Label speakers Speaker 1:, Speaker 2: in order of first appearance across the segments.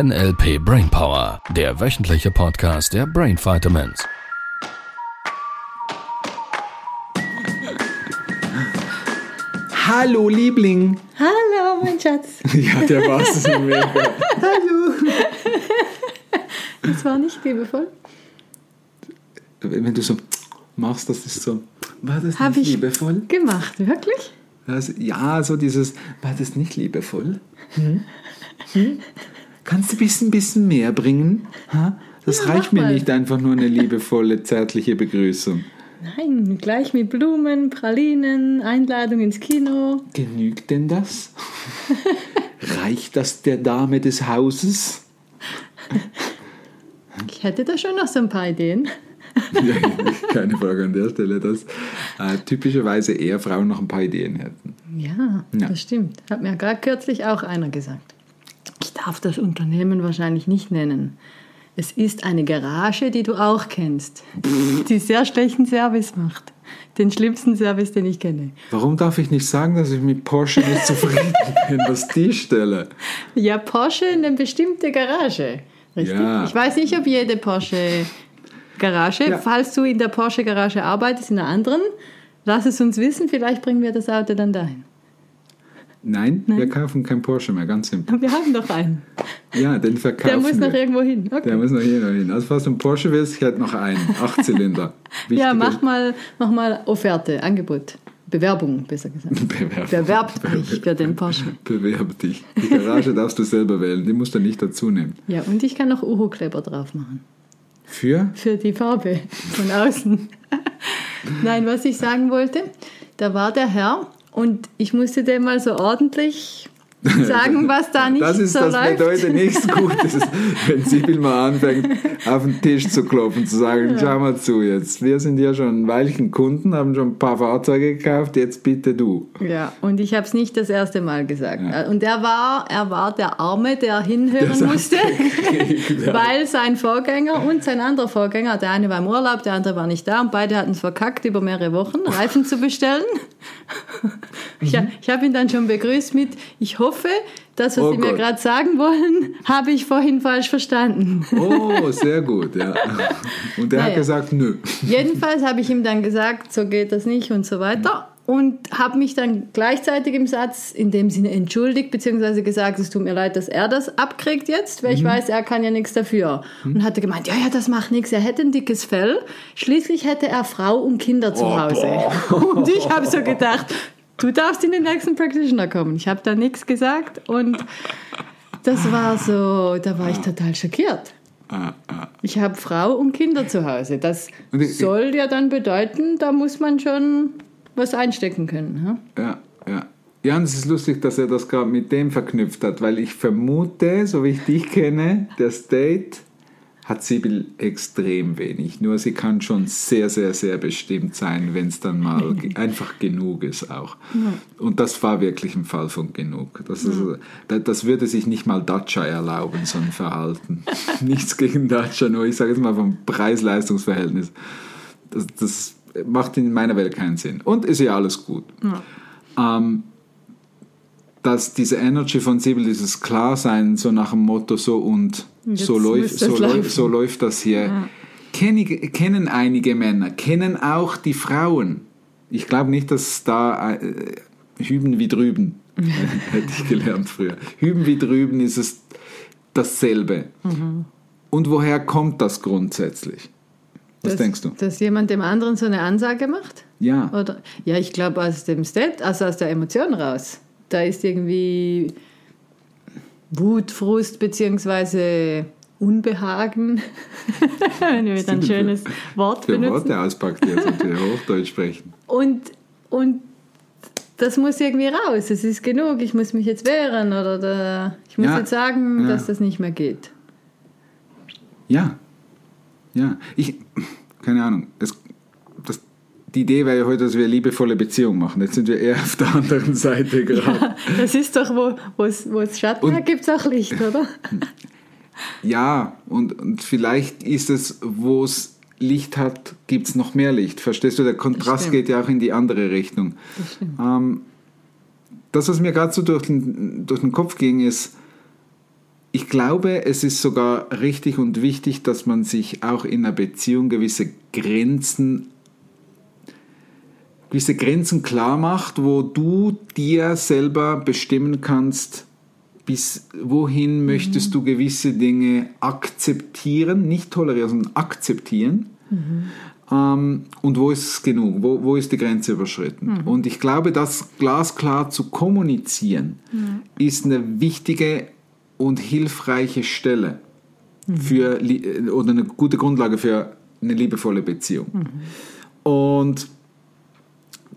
Speaker 1: NLP Brainpower, der wöchentliche Podcast der Brain Vitamins.
Speaker 2: Hallo Liebling.
Speaker 3: Hallo, mein Schatz.
Speaker 2: Ja, der war es. Hallo.
Speaker 3: Das war nicht liebevoll.
Speaker 2: Wenn du so machst, das ist so. War das
Speaker 3: Hab
Speaker 2: nicht
Speaker 3: ich
Speaker 2: liebevoll?
Speaker 3: gemacht, wirklich?
Speaker 2: Das, ja, so dieses. War das nicht liebevoll? Hm? Hm? Kannst du ein bisschen, bisschen mehr bringen? Ha? Das
Speaker 3: Ja,
Speaker 2: reicht mir
Speaker 3: mal.
Speaker 2: nicht einfach nur eine liebevolle, zärtliche Begrüßung.
Speaker 3: Nein, gleich mit Blumen, Pralinen, Einladung ins Kino.
Speaker 2: Genügt denn das? Reicht das der Dame des Hauses?
Speaker 3: Ich hätte da schon noch so ein paar Ideen.
Speaker 2: Ja, keine Frage an der Stelle, dass äh, typischerweise eher Frauen noch ein paar Ideen hätten.
Speaker 3: Ja,
Speaker 2: Ja.
Speaker 3: das stimmt. Hat mir gerade kürzlich auch einer gesagt. Ich darf das Unternehmen wahrscheinlich nicht nennen. Es ist eine Garage, die du auch kennst, die sehr schlechten Service macht. Den schlimmsten Service, den ich kenne.
Speaker 2: Warum darf ich nicht sagen, dass ich mit Porsche nicht zufrieden bin, was die Stelle?
Speaker 3: Ja, Porsche eine bestimmte Garage. Richtig?
Speaker 2: Ja.
Speaker 3: Ich weiß nicht, ob jede Porsche Garage,
Speaker 2: Ja.
Speaker 3: falls du in der Porsche Garage arbeitest, in einer anderen, lass es uns wissen, vielleicht bringen wir das Auto dann dahin.
Speaker 2: Nein, wir kaufen kein Porsche mehr, ganz simpel.
Speaker 3: Wir haben doch einen.
Speaker 2: Ja, den verkaufen
Speaker 3: Der muss noch
Speaker 2: wir.
Speaker 3: irgendwo hin. Okay.
Speaker 2: Der muss noch noch hin. Also falls du einen Porsche willst, ich hätte noch einen, Achtzylinder.
Speaker 3: ja, mach mal, mach mal Offerte, Angebot. Bewerbung, besser gesagt.
Speaker 2: Bewerb.
Speaker 3: Bewerbt dich für den Porsche.
Speaker 2: Bewerb dich. Die Garage darfst du selber wählen, die musst du nicht dazu nehmen.
Speaker 3: Ja, und ich kann noch Uhu-Kleber drauf machen.
Speaker 2: Für?
Speaker 3: Für die Farbe von außen. Nein, was ich sagen wollte, da war der Herr und ich musste dem mal so ordentlich sagen, was da nicht
Speaker 2: Das ist
Speaker 3: so
Speaker 2: das
Speaker 3: läuft.
Speaker 2: bedeutet nichts Gutes, wenn Sibyl mal anfängt, auf den Tisch zu klopfen, zu sagen, schau mal zu jetzt. Wir sind ja schon ein Weilchen Kunden, haben schon ein paar Fahrzeuge gekauft, jetzt bitte du.
Speaker 3: Ja, und ich habe es nicht das erste Mal gesagt.
Speaker 2: Ja.
Speaker 3: Und er war, er war der Arme, der hinhören
Speaker 2: Das
Speaker 3: musste,
Speaker 2: ja.
Speaker 3: weil sein Vorgänger und sein anderer Vorgänger, der eine war im Urlaub, der andere war nicht da und beide hatten es verkackt, über mehrere Wochen Reifen zu bestellen. Ich,
Speaker 2: Mhm.
Speaker 3: ich habe ihn dann schon begrüßt mit, ich hoffe, das, was
Speaker 2: Oh
Speaker 3: Sie mir
Speaker 2: Gott.
Speaker 3: gerade sagen wollen, habe ich vorhin falsch verstanden.
Speaker 2: Oh, sehr gut, ja. Und hat
Speaker 3: Naja.
Speaker 2: gesagt, nö.
Speaker 3: Jedenfalls habe ich ihm dann gesagt, so geht das nicht und so weiter. Und habe mich dann gleichzeitig im Satz in dem Sinne entschuldigt, beziehungsweise gesagt, es tut mir leid, dass er das abkriegt jetzt, weil ich weiß, er kann ja nichts dafür. Und hatte gemeint, ja, ja, das macht nichts, er hätte ein dickes Fell. Schließlich hätte er Frau und Kinder zu
Speaker 2: Oh,
Speaker 3: Hause. Und ich habe so gedacht, du darfst in den nächsten Practitioner kommen. Ich habe da nichts gesagt und das war so, da war ich total schockiert. Ich habe Frau und Kinder zu Hause. Das soll ja dann bedeuten, da muss man schon was einstecken können.
Speaker 2: Ja, ja. Ja, und es ist lustig, dass er das gerade mit dem verknüpft hat, weil ich vermute, so wie ich dich kenne, der State hat Sibyl extrem wenig. Nur sie kann schon sehr, sehr, sehr bestimmt sein, wenn es dann mal einfach genug ist auch. Und das war wirklich ein Fall von genug. Das, ist, da- das würde sich nicht mal Dacia erlauben, so ein Verhalten. Nichts gegen Dacia, nur ich sage jetzt mal vom Preis-Leistungs-Verhältnis. Das, das macht in meiner Welt keinen Sinn. Und ist ja alles gut ähm, dass diese Energy von Sibyl, dieses Klarsein, so nach dem Motto, so und
Speaker 3: Jetzt
Speaker 2: so, läuft,
Speaker 3: das
Speaker 2: so, läuft, so läuft das hier. Kenni- kennen einige Männer, kennen auch die Frauen. Ich glaube nicht, dass da äh, hüben wie drüben, hätte ich gelernt früher. Hüben wie drüben ist es dasselbe.
Speaker 3: Mhm.
Speaker 2: Und woher kommt das grundsätzlich? Was
Speaker 3: dass,
Speaker 2: denkst du?
Speaker 3: Dass jemand dem anderen so eine Ansage macht?
Speaker 2: Ja.
Speaker 3: Oder? Ja, ich glaube aus dem State, also aus der Emotion raus. Da ist irgendwie Wut, Frust beziehungsweise Unbehagen, wenn wir wieder ein schönes Wort
Speaker 2: Für
Speaker 3: benutzen.
Speaker 2: Worte auspackt jetzt und wir Hochdeutsch sprechen.
Speaker 3: Und, und das muss irgendwie raus. Es ist genug. Ich muss mich jetzt wehren oder da, ich muss
Speaker 2: Ja,
Speaker 3: jetzt sagen,
Speaker 2: ja.
Speaker 3: dass das nicht mehr geht.
Speaker 2: Ja, ja. Ich, keine Ahnung. Es, die Idee wäre ja heute, dass wir eine liebevolle Beziehung machen. Jetzt sind wir eher auf der anderen Seite gerade.
Speaker 3: Das ist doch, wo es wo es Schatten
Speaker 2: Und-
Speaker 3: hat, gibt es auch Licht, oder?
Speaker 2: Ja, und, und vielleicht ist es, wo es Licht hat, gibt es noch mehr Licht. Verstehst du? Der Kontrast geht ja auch in die andere Richtung.
Speaker 3: Das.
Speaker 2: Ähm, das, was mir gerade so durch den, durch den Kopf ging, ist, ich glaube, es ist sogar richtig und wichtig, dass man sich auch in einer Beziehung gewisse Grenzen gewisse Grenzen klar macht, wo du dir selber bestimmen kannst, bis wohin möchtest du gewisse Dinge akzeptieren, nicht tolerieren, sondern akzeptieren. Ähm, und wo ist es genug? Wo, wo ist die Grenze überschritten? Und ich glaube, das glasklar zu kommunizieren, ist eine wichtige und hilfreiche Stelle für, li- oder eine gute Grundlage für eine liebevolle Beziehung. Und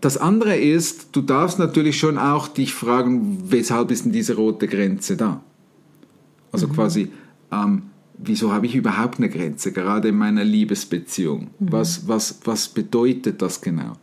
Speaker 2: das andere ist, du darfst natürlich schon auch dich fragen, weshalb ist denn diese rote Grenze da? Also quasi, ähm, wieso habe ich überhaupt eine Grenze, gerade in meiner Liebesbeziehung? Was, was, was bedeutet das genau?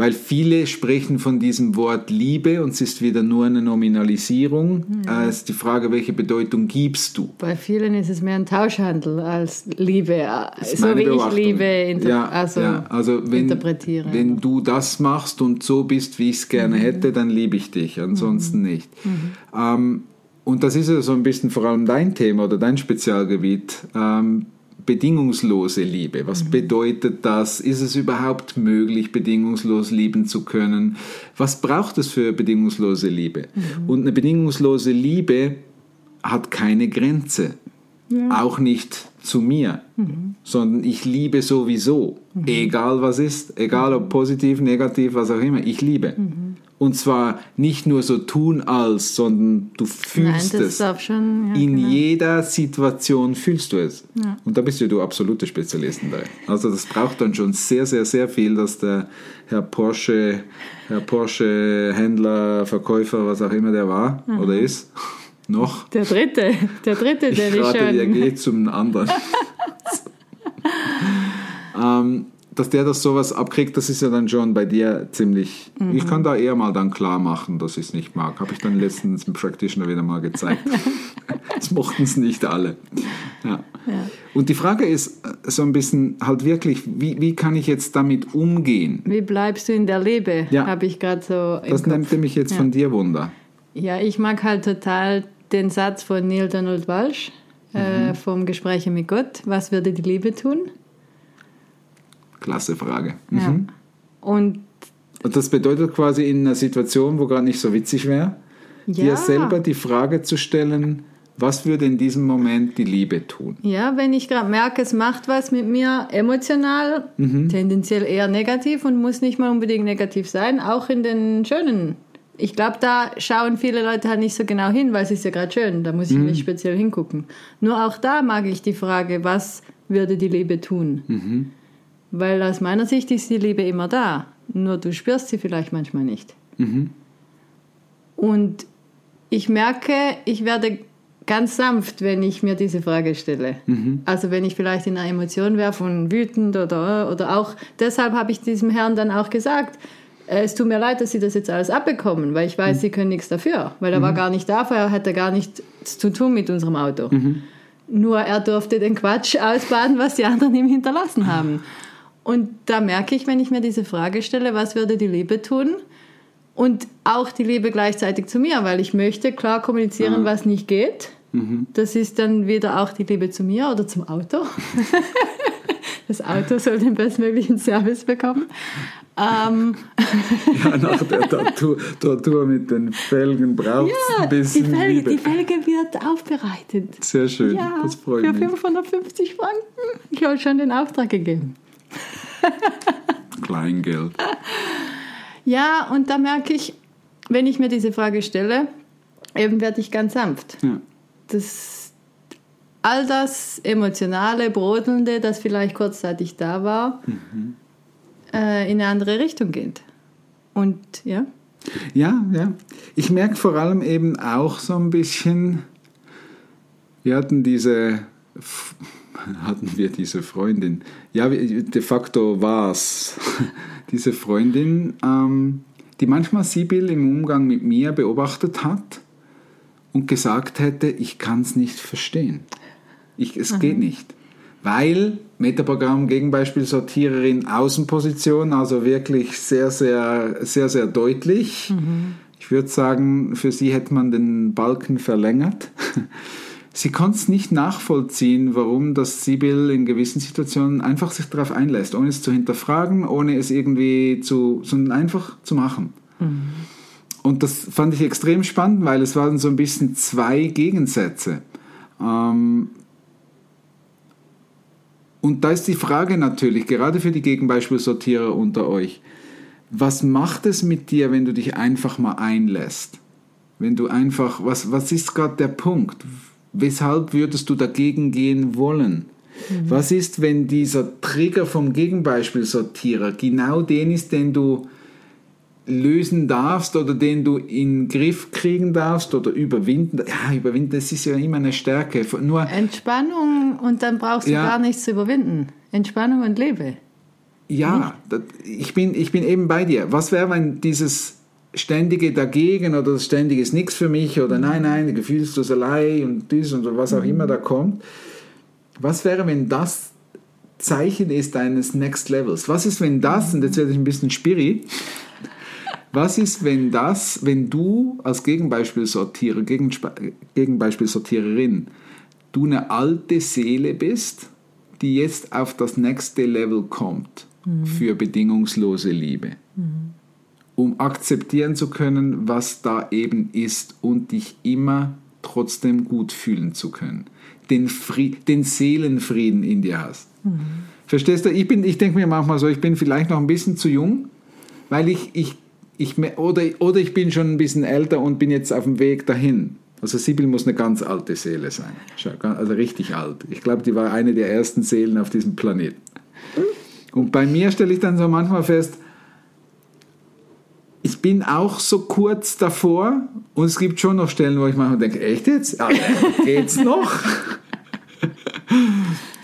Speaker 2: Weil viele sprechen von diesem Wort Liebe und es ist wieder nur eine Nominalisierung. Äh, Es ist die Frage, welche Bedeutung gibst du?
Speaker 3: Bei vielen ist es mehr ein Tauschhandel als Liebe, so wie ich. Liebe inter
Speaker 2: ja,
Speaker 3: also,
Speaker 2: ja, also wenn,
Speaker 3: interpretiere.
Speaker 2: Wenn du das machst und so bist, wie ich es gerne
Speaker 3: Mhm.
Speaker 2: hätte, dann liebe ich dich, ansonsten nicht. Ähm, und das ist ja so ein bisschen vor allem dein Thema oder dein Spezialgebiet. Ähm, bedingungslose Liebe. Was
Speaker 3: Mhm.
Speaker 2: bedeutet das? Ist es überhaupt möglich, bedingungslos lieben zu können? Was braucht es für bedingungslose Liebe?
Speaker 3: Mhm.
Speaker 2: Und eine bedingungslose Liebe hat keine Grenze. Auch nicht zu mir, sondern ich liebe sowieso, egal was ist, egal ob positiv, negativ, was auch immer, ich liebe. Und zwar nicht nur so tun als, sondern du
Speaker 3: Nein,
Speaker 2: fühlst
Speaker 3: das
Speaker 2: es.
Speaker 3: schon. Ja,
Speaker 2: In
Speaker 3: genau.
Speaker 2: jeder Situation fühlst du es. Und da bist ja du absolute Spezialistin dabei. Also das braucht dann schon sehr, sehr, sehr viel, dass der Herr Porsche, Herr Porsche Händler, Verkäufer, was auch immer der war oder ist, noch.
Speaker 3: Der dritte, der dritte, den ich
Speaker 2: rate dir,
Speaker 3: schon.
Speaker 2: geh zum anderen. ähm, dass der das sowas abkriegt, das ist ja dann schon bei dir ziemlich.
Speaker 3: Mhm.
Speaker 2: Ich kann da eher mal dann klar machen, dass ich es nicht mag. Habe ich dann letztens im Practitioner wieder mal gezeigt. das mochten es nicht alle. Ja. Und die Frage ist äh, so ein bisschen halt wirklich, wie, wie kann ich jetzt damit umgehen?
Speaker 3: Wie bleibst du in der Liebe?
Speaker 2: Ja.
Speaker 3: Habe ich gerade so
Speaker 2: Das
Speaker 3: Kopf.
Speaker 2: nimmt mich jetzt von dir Wunder.
Speaker 3: Ja, ich mag halt total den Satz von Neil Donald Walsh
Speaker 2: Mhm.
Speaker 3: äh, vom Gespräche mit Gott. Was würde die Liebe tun?
Speaker 2: Klasse Frage.
Speaker 3: Ja.
Speaker 2: Mhm.
Speaker 3: Und
Speaker 2: Und das bedeutet quasi in einer Situation, wo gerade nicht so witzig wäre, dir
Speaker 3: ja,
Speaker 2: selber die Frage zu stellen, was würde in diesem Moment die Liebe tun?
Speaker 3: ja, wenn ich gerade merke, es macht was mit mir emotional,
Speaker 2: Mhm.
Speaker 3: tendenziell eher negativ und muss nicht mal unbedingt negativ sein, auch in den schönen. Ich glaube, da schauen viele Leute halt nicht so genau hin, weil es ist ja gerade schön, da muss ich nicht speziell hingucken. Nur auch da mag ich die Frage, was würde die Liebe tun? Weil aus meiner Sicht ist die Liebe immer da, nur du spürst sie vielleicht manchmal nicht. Und ich merke, ich werde ganz sanft, wenn ich mir diese Frage stelle. Also wenn ich vielleicht in einer Emotion wäre von wütend oder, oder auch, deshalb habe ich diesem Herrn dann auch gesagt, äh, es tut mir leid, dass Sie das jetzt alles abbekommen, weil ich weiß, Sie können nichts dafür, weil er war gar nicht da, vorher hat er gar nichts zu tun mit unserem Auto. Nur er durfte den Quatsch ausbaden, was die anderen ihm hinterlassen haben. Und da merke ich, wenn ich mir diese Frage stelle, was würde die Liebe tun? Und auch die Liebe gleichzeitig zu mir, weil ich möchte klar kommunizieren, was nicht geht. Das ist dann wieder auch die Liebe zu mir oder zum Auto. Das Auto soll den bestmöglichen Service bekommen. Ähm,
Speaker 2: Ja, nach der Tortur, Tortur mit den Felgen braucht es
Speaker 3: ja,
Speaker 2: ein
Speaker 3: die
Speaker 2: bisschen
Speaker 3: Felge,
Speaker 2: Liebe.
Speaker 3: die Felge wird aufbereitet.
Speaker 2: Sehr schön,
Speaker 3: Ja,
Speaker 2: das freut
Speaker 3: für
Speaker 2: mich.
Speaker 3: 550 Franken. Ich habe schon den Auftrag gegeben.
Speaker 2: Kleingeld.
Speaker 3: Ja, und da merke ich, wenn ich mir diese Frage stelle, eben werde ich ganz sanft.
Speaker 2: Ja.
Speaker 3: Das, all das Emotionale, Brodelnde, das vielleicht kurzzeitig da war, äh, in eine andere Richtung geht. Und ja,
Speaker 2: Ja, ja. Ich merke vor allem eben auch so ein bisschen, wir hatten diese, hatten wir diese Freundin, ja, de facto war es diese Freundin, ähm, die manchmal Sibyl im Umgang mit mir beobachtet hat und gesagt hätte, ich kann es nicht verstehen. Ich, es geht nicht. Weil Metaprogramm Gegenbeispiel Sortiererin Außenposition, also wirklich sehr, sehr, sehr, sehr deutlich. Ich würde sagen, für sie hätte man den Balken verlängert. Sie konnte es nicht nachvollziehen, warum das Sibyl in gewissen Situationen einfach sich darauf einlässt, ohne es zu hinterfragen, ohne es irgendwie zu, sondern einfach zu machen. Mhm. Und das fand ich extrem spannend, weil es waren so ein bisschen zwei Gegensätze. Ähm, und da ist die Frage natürlich, gerade für die Gegenbeispielsortierer unter euch, was macht es mit dir, wenn du dich einfach mal einlässt? Wenn du einfach, was, was ist gerade der Punkt? Weshalb würdest du dagegen gehen wollen? Mhm. Was ist, wenn dieser Trigger vom Gegenbeispielsortierer genau den ist, den du lösen darfst oder den du in den Griff kriegen darfst oder überwinden. Ja, überwinden, das ist ja immer eine Stärke. Nur
Speaker 3: Entspannung und dann brauchst du ja, gar nichts zu überwinden. Entspannung und Lebe.
Speaker 2: Ja, das, ich, bin, ich bin eben bei dir. Was wäre, wenn dieses ständige Dagegen oder das ständige ist nichts für mich oder nein, nein, Gefühlsloserei und dies und was auch mhm. immer da kommt. Was wäre, wenn das Zeichen ist eines Next Levels? Was ist, wenn das, und jetzt werde ich ein bisschen spiri, was ist, wenn das, wenn du als Gegenbeispielsortierer, Gegenbeispielsortiererin, du eine alte Seele bist, die jetzt auf das nächste Level kommt mhm. für bedingungslose Liebe, mhm. Um akzeptieren zu können, was da eben ist und dich immer trotzdem gut fühlen zu können, den, Fried, den Seelenfrieden in dir hast. Mhm. Verstehst du? Ich, ich denke mir manchmal so, ich bin vielleicht noch ein bisschen zu jung, weil ich, ich ich, oder, oder ich bin schon ein bisschen älter und bin jetzt auf dem Weg dahin. Also Sibyl muss eine ganz alte Seele sein. Also richtig alt. Ich glaube, die war eine der ersten Seelen auf diesem Planeten. Und bei mir stelle ich dann so manchmal fest, ich bin auch so kurz davor und es gibt schon noch Stellen, wo ich manchmal denke, echt jetzt? Ja, geht's noch?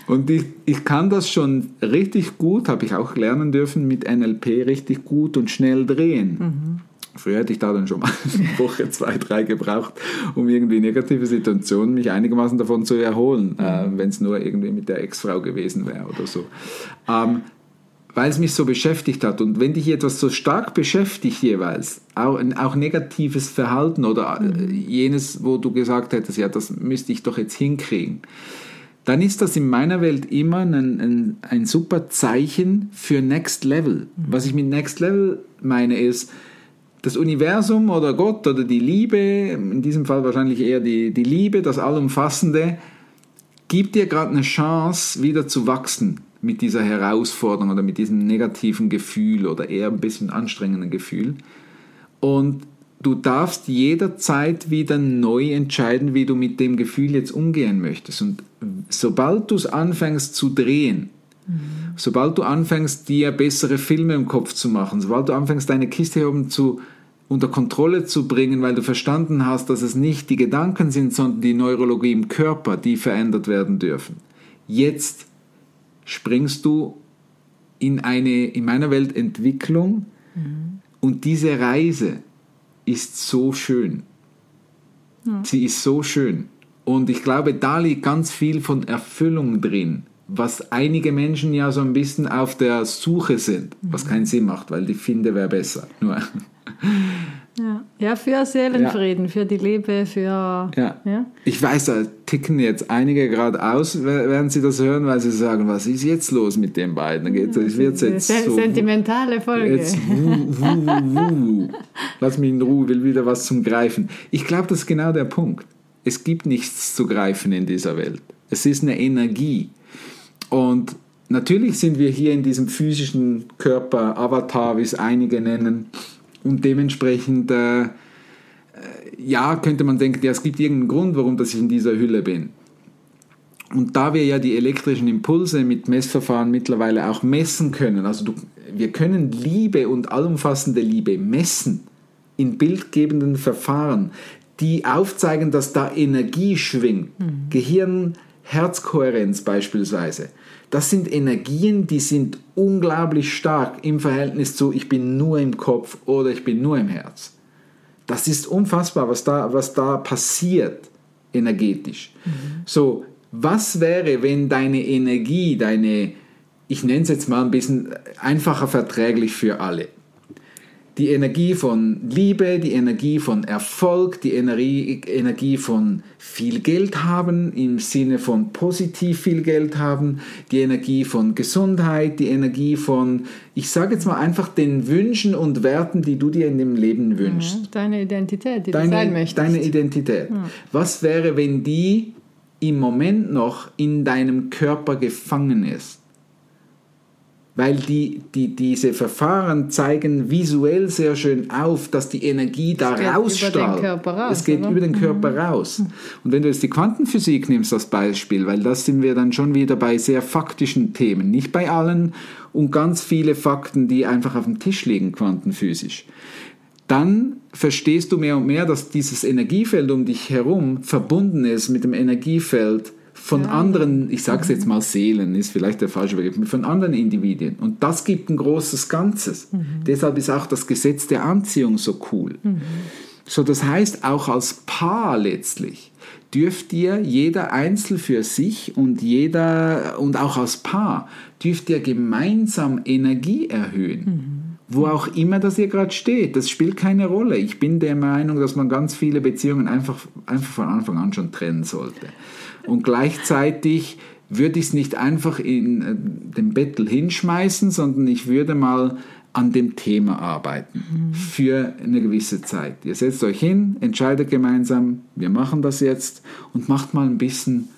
Speaker 2: Und ich, ich kann das schon richtig gut, habe ich auch lernen dürfen, mit NLP richtig gut und schnell drehen. Mhm. Früher hätte ich da dann schon mal eine Woche, zwei, drei gebraucht, um irgendwie negative Situationen mich einigermaßen davon zu erholen, mhm. äh, wenn es nur irgendwie mit der Ex-Frau gewesen wäre oder so. Ähm, weil es mich so beschäftigt hat. Und wenn dich etwas so stark beschäftigt jeweils, auch, auch negatives Verhalten oder äh, mhm. jenes, wo du gesagt hättest, ja, das müsste ich doch jetzt hinkriegen, dann ist das in meiner Welt immer ein, ein, ein super Zeichen für Next Level. Mhm. Was ich mit Next Level meine ist, das Universum oder Gott oder die Liebe, in diesem Fall wahrscheinlich eher die, die Liebe, das Allumfassende, gibt dir gerade eine Chance, wieder zu wachsen mit dieser Herausforderung oder mit diesem negativen Gefühl oder eher ein bisschen anstrengenden Gefühl. Und du darfst jederzeit wieder neu entscheiden, wie du mit dem Gefühl jetzt umgehen möchtest. Und sobald du es anfängst zu drehen, mhm. sobald du anfängst, dir bessere Filme im Kopf zu machen, sobald du anfängst, deine Kiste oben zu, unter Kontrolle zu bringen, weil du verstanden hast, dass es nicht die Gedanken sind, sondern die Neurologie im Körper, die verändert werden dürfen. Jetzt springst du in eine, in meiner Welt, Entwicklung mhm. und diese Reise, ist so schön. Ja. Sie ist so schön. Und ich glaube, da liegt ganz viel von Erfüllung drin, was einige Menschen ja so ein bisschen auf der Suche sind, was mhm. keinen Sinn macht, weil die finde wäre besser. Nur
Speaker 3: ja. ja, für Seelenfrieden, ja. für die Liebe, für.
Speaker 2: Ja. ja. Ich weiß, da ticken jetzt einige gerade aus, während sie das hören, weil sie sagen, was ist jetzt los mit den beiden? Geht, ja, es wird jetzt
Speaker 3: so, sentimentale Folge. Jetzt, wuh, wuh,
Speaker 2: wuh. Lass mich in Ruhe, will wieder was zum Greifen. Ich glaube, das ist genau der Punkt. Es gibt nichts zu greifen in dieser Welt. Es ist eine Energie. Und natürlich sind wir hier in diesem physischen Körper, Avatar, wie es einige nennen, und dementsprechend, äh, äh, ja, könnte man denken, ja, es gibt irgendeinen Grund, warum dass ich in dieser Hülle bin. Und da wir ja die elektrischen Impulse mit Messverfahren mittlerweile auch messen können, also du, wir können Liebe und allumfassende Liebe messen in bildgebenden Verfahren, die aufzeigen, dass da Energie schwingt. Mhm. Gehirn-Herzkohärenz beispielsweise. Das sind Energien, die sind unglaublich stark im Verhältnis zu ich bin nur im Kopf oder ich bin nur im Herz. Das ist unfassbar, was da, was da passiert energetisch. Mhm. So, was wäre, wenn deine Energie, deine, ich nenne es jetzt mal ein bisschen einfacher verträglich für alle. Die Energie von Liebe, die Energie von Erfolg, die Energie, Energie von viel Geld haben, im Sinne von positiv viel Geld haben, die Energie von Gesundheit, die Energie von, ich sage jetzt mal einfach den Wünschen und Werten, die du dir in dem Leben wünschst.
Speaker 3: Ja, deine Identität, die
Speaker 2: deine,
Speaker 3: du sein möchtest.
Speaker 2: Deine Identität. Was wäre, wenn die im Moment noch in deinem Körper gefangen ist? Weil die, die, diese Verfahren zeigen visuell sehr schön auf, dass die Energie da
Speaker 3: geht über
Speaker 2: rausstrahlt.
Speaker 3: raus,
Speaker 2: es geht
Speaker 3: oder? Mhm.
Speaker 2: über den Körper raus. Und wenn du jetzt die Quantenphysik nimmst als Beispiel, weil das sind wir dann schon wieder bei sehr faktischen Themen, nicht bei allen und ganz viele Fakten, die einfach auf dem Tisch liegen, quantenphysisch dann verstehst du mehr und mehr, dass dieses Energiefeld um dich herum verbunden ist mit dem Energiefeld von anderen, ich sage es jetzt mal Seelen, ist vielleicht der falsche Begriff, von anderen Individuen. Und das gibt ein großes Ganzes. Deshalb ist auch das Gesetz der Anziehung so cool. So, das heißt, auch als Paar letztlich dürft ihr jeder einzeln für sich und jeder und auch als Paar dürft ihr gemeinsam Energie erhöhen. Wo auch immer das ihr gerade steht, das spielt keine Rolle. Ich bin der Meinung, dass man ganz viele Beziehungen einfach, einfach von Anfang an schon trennen sollte. Und gleichzeitig würde ich es nicht einfach in äh, den Bettel hinschmeißen, sondern ich würde mal an dem Thema arbeiten für eine gewisse Zeit. Ihr setzt euch hin, entscheidet gemeinsam, wir machen das jetzt und macht mal ein bisschen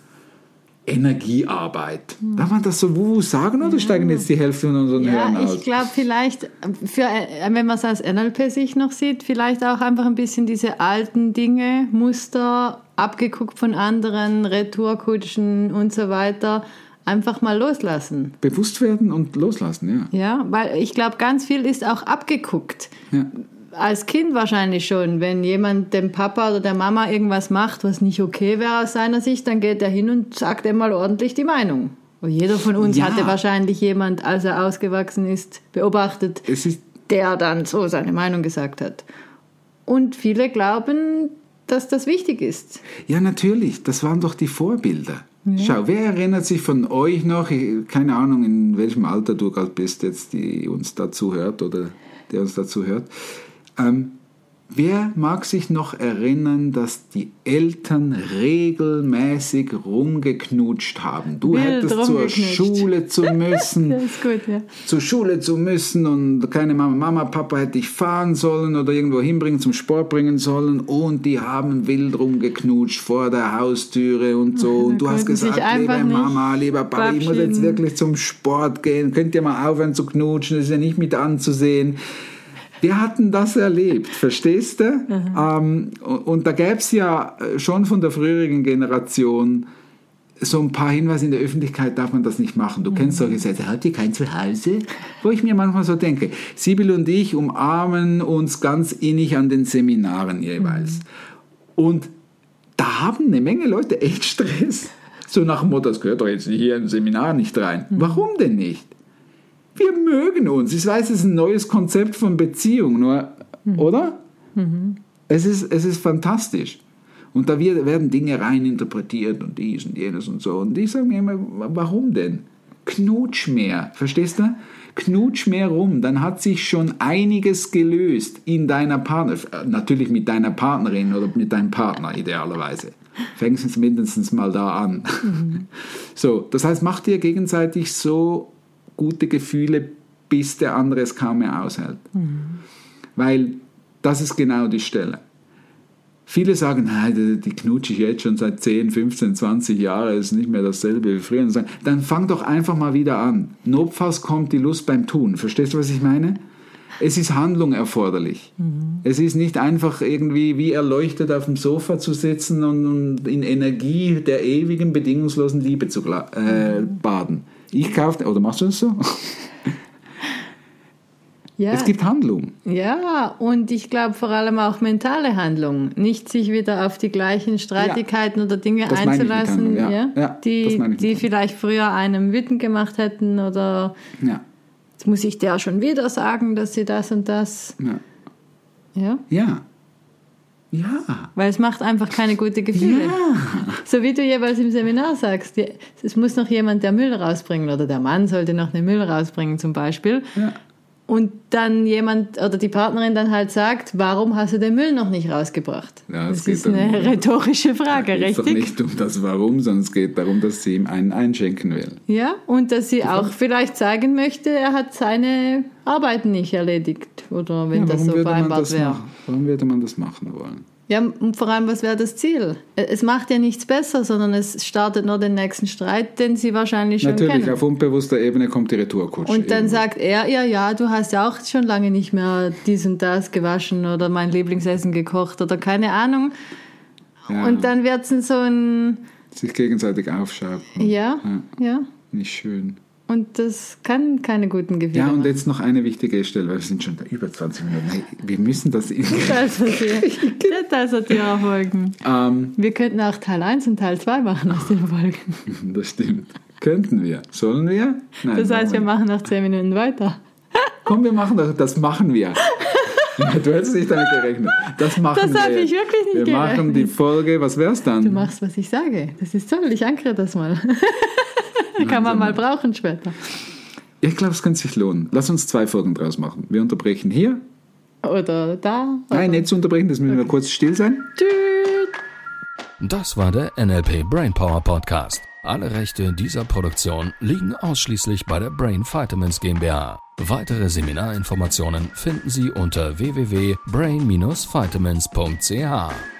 Speaker 2: Energiearbeit. Darf man das so wuhu sagen oder steigen jetzt die Hälfte von unseren Hörern
Speaker 3: Ja,
Speaker 2: aus?
Speaker 3: ich glaube vielleicht, für, äh, wenn man es aus NLP-Sicht noch sieht, vielleicht auch einfach ein bisschen diese alten Dinge, Muster, abgeguckt von anderen, Retourkutschen und so weiter, einfach mal loslassen.
Speaker 2: Bewusst werden und loslassen, ja.
Speaker 3: Ja, weil ich glaube, ganz viel ist auch abgeguckt.
Speaker 2: ja.
Speaker 3: Als Kind wahrscheinlich schon, wenn jemand dem Papa oder der Mama irgendwas macht, was nicht okay wäre aus seiner Sicht, dann geht er hin und sagt einmal ordentlich die Meinung. Und jeder von uns
Speaker 2: Ja.
Speaker 3: hatte wahrscheinlich jemand, als er ausgewachsen ist, beobachtet,
Speaker 2: Es ist
Speaker 3: der dann so seine Meinung gesagt hat. Und viele glauben, dass das wichtig ist.
Speaker 2: Ja, natürlich. Das waren doch die Vorbilder. Schau, wer erinnert sich von euch noch, keine Ahnung, in welchem Alter du gerade bist, jetzt, die uns dazu hört oder der uns dazu hört. Ähm, wer mag sich noch erinnern, dass die Eltern regelmäßig rumgeknutscht haben? Du
Speaker 3: Wild
Speaker 2: hättest zur. Schule zu müssen.
Speaker 3: Das ist gut, ja.
Speaker 2: zur Schule zu müssen und keine Mama, Mama, Papa hätte dich fahren sollen oder irgendwo hinbringen, zum Sport bringen sollen und die haben wild rumgeknutscht vor der Haustüre und so und du hast gesagt, liebe Mama, lieber Papa, ich muss jetzt wirklich zum Sport gehen, könnt ihr mal aufhören zu knutschen, das ist ja nicht mit anzusehen. Wir hatten das erlebt, verstehst du? Ähm, und, da gäbe es ja äh, schon von der früheren Generation so ein paar Hinweise in der Öffentlichkeit darf man das nicht machen. Du kennst solche Sätze, hat ihr kein Zuhause? Wo ich mir manchmal so denke, Sibyl und ich umarmen uns ganz innig an den Seminaren jeweils. Und da haben eine Menge Leute echt Stress. So nach dem Motto, das gehört doch jetzt hier im Seminar nicht rein. Warum denn nicht? Wir mögen uns. Ich weiß, es ist ein neues Konzept von Beziehung, nur, oder? Es, ist, es ist fantastisch. Und da werden Dinge reininterpretiert und dies und jenes und so. Und ich sage mir immer, warum denn? Knutsch mehr, verstehst du? Knutsch mehr rum, dann hat sich schon einiges gelöst in deiner Partner, äh, natürlich mit deiner Partnerin oder mit deinem Partner idealerweise. Fängst es mindestens mal da an. So, das heißt, mach dir gegenseitig so gute Gefühle, bis der andere es kaum mehr aushält. Weil das ist genau die Stelle. Viele sagen, "Nein, die, die knutsche ich jetzt schon seit 10, 15, 20 Jahren, ist nicht mehr dasselbe wie früher. Und sagen, Dann fang doch einfach mal wieder an. Notfalls kommt die Lust beim Tun. Verstehst du, was ich meine? Es ist Handlung erforderlich. Es ist nicht einfach irgendwie wie erleuchtet auf dem Sofa zu sitzen und, und in Energie der ewigen, bedingungslosen Liebe zu äh, baden. Ich kaufte, oder machst du das so?
Speaker 3: Ja,
Speaker 2: Es gibt Handlung.
Speaker 3: ja, und ich glaube vor allem auch mentale Handlung. Nicht sich wieder auf die gleichen Streitigkeiten oder Dinge einzulassen,
Speaker 2: Handlung, ja.
Speaker 3: ja,
Speaker 2: Ja,
Speaker 3: die, die vielleicht früher einem wütend gemacht hätten oder
Speaker 2: Ja.
Speaker 3: jetzt muss ich der schon wieder sagen, dass sie das und das.
Speaker 2: Ja.
Speaker 3: Ja,
Speaker 2: Ja.
Speaker 3: Weil es macht einfach keine gute Gefühle.
Speaker 2: Ja.
Speaker 3: So wie du jeweils im Seminar sagst, es muss noch jemand der Müll rausbringen oder der Mann sollte noch den Müll rausbringen zum Beispiel.
Speaker 2: Ja.
Speaker 3: Und dann jemand oder die Partnerin dann halt sagt, warum hast du den Müll noch nicht rausgebracht?
Speaker 2: Ja, es
Speaker 3: das
Speaker 2: geht
Speaker 3: ist eine
Speaker 2: dann-
Speaker 3: rhetorische Frage,
Speaker 2: Es geht doch
Speaker 3: richtig?
Speaker 2: nicht um das Warum, sondern es geht darum, dass sie ihm einen einschenken will.
Speaker 3: Ja, und dass sie auch vielleicht zeigen möchte, er hat seine Arbeiten nicht erledigt oder wenn
Speaker 2: Ja,
Speaker 3: das so vereinbart
Speaker 2: das
Speaker 3: wäre.
Speaker 2: machen? warum würde man das machen wollen?
Speaker 3: Ja, und vor allem, was wäre das Ziel? Es macht ja nichts besser, sondern es startet nur den nächsten Streit, den sie wahrscheinlich schon
Speaker 2: Natürlich,
Speaker 3: kennen.
Speaker 2: auf unbewusster Ebene kommt die Retourkutsche.
Speaker 3: Und dann
Speaker 2: irgendwo.
Speaker 3: sagt er, ja, ja, du hast ja auch schon lange nicht mehr dies und das gewaschen oder mein Lieblingsessen gekocht oder keine Ahnung.
Speaker 2: ja,
Speaker 3: Und dann wird es so ein,
Speaker 2: sich gegenseitig aufschaukeln.
Speaker 3: ja, ja.
Speaker 2: Nicht schön.
Speaker 3: Und das kann keine guten Gefühle
Speaker 2: Ja, und jetzt noch eine wichtige Stelle, weil wir sind schon über 20 Minuten. Hey, wir müssen das.
Speaker 3: Das sortieren. Das sortieren Folgen.
Speaker 2: ähm,
Speaker 3: Wir könnten auch Teil 1 und Teil 2 machen aus den Folgen.
Speaker 2: das stimmt. Könnten wir. Sollen wir? Nein.
Speaker 3: Das heißt, wir machen nach 10 Minuten weiter.
Speaker 2: Komm, wir machen das. Das machen wir. Du hättest nicht damit gerechnet. Das machen
Speaker 3: Das
Speaker 2: wir.
Speaker 3: habe ich wirklich nicht
Speaker 2: Wir machen die
Speaker 3: gerechnet.
Speaker 2: Folge, was wär's dann?
Speaker 3: Du machst, was ich sage. Das ist toll, ich ankere das mal. Kann man mal brauchen später.
Speaker 2: Ich glaube, es könnte sich lohnen. Lass uns zwei Folgen draus machen. Wir unterbrechen hier.
Speaker 3: Oder da.
Speaker 2: Nein, nicht zu unterbrechen, das müssen wir kurz still sein.
Speaker 3: Tschüss.
Speaker 1: Das war der NLP Brainpower Podcast. Alle Rechte dieser Produktion liegen ausschließlich bei der Brain Vitamins GmbH. Weitere Seminarinformationen finden Sie unter www.brain-vitamins.ch.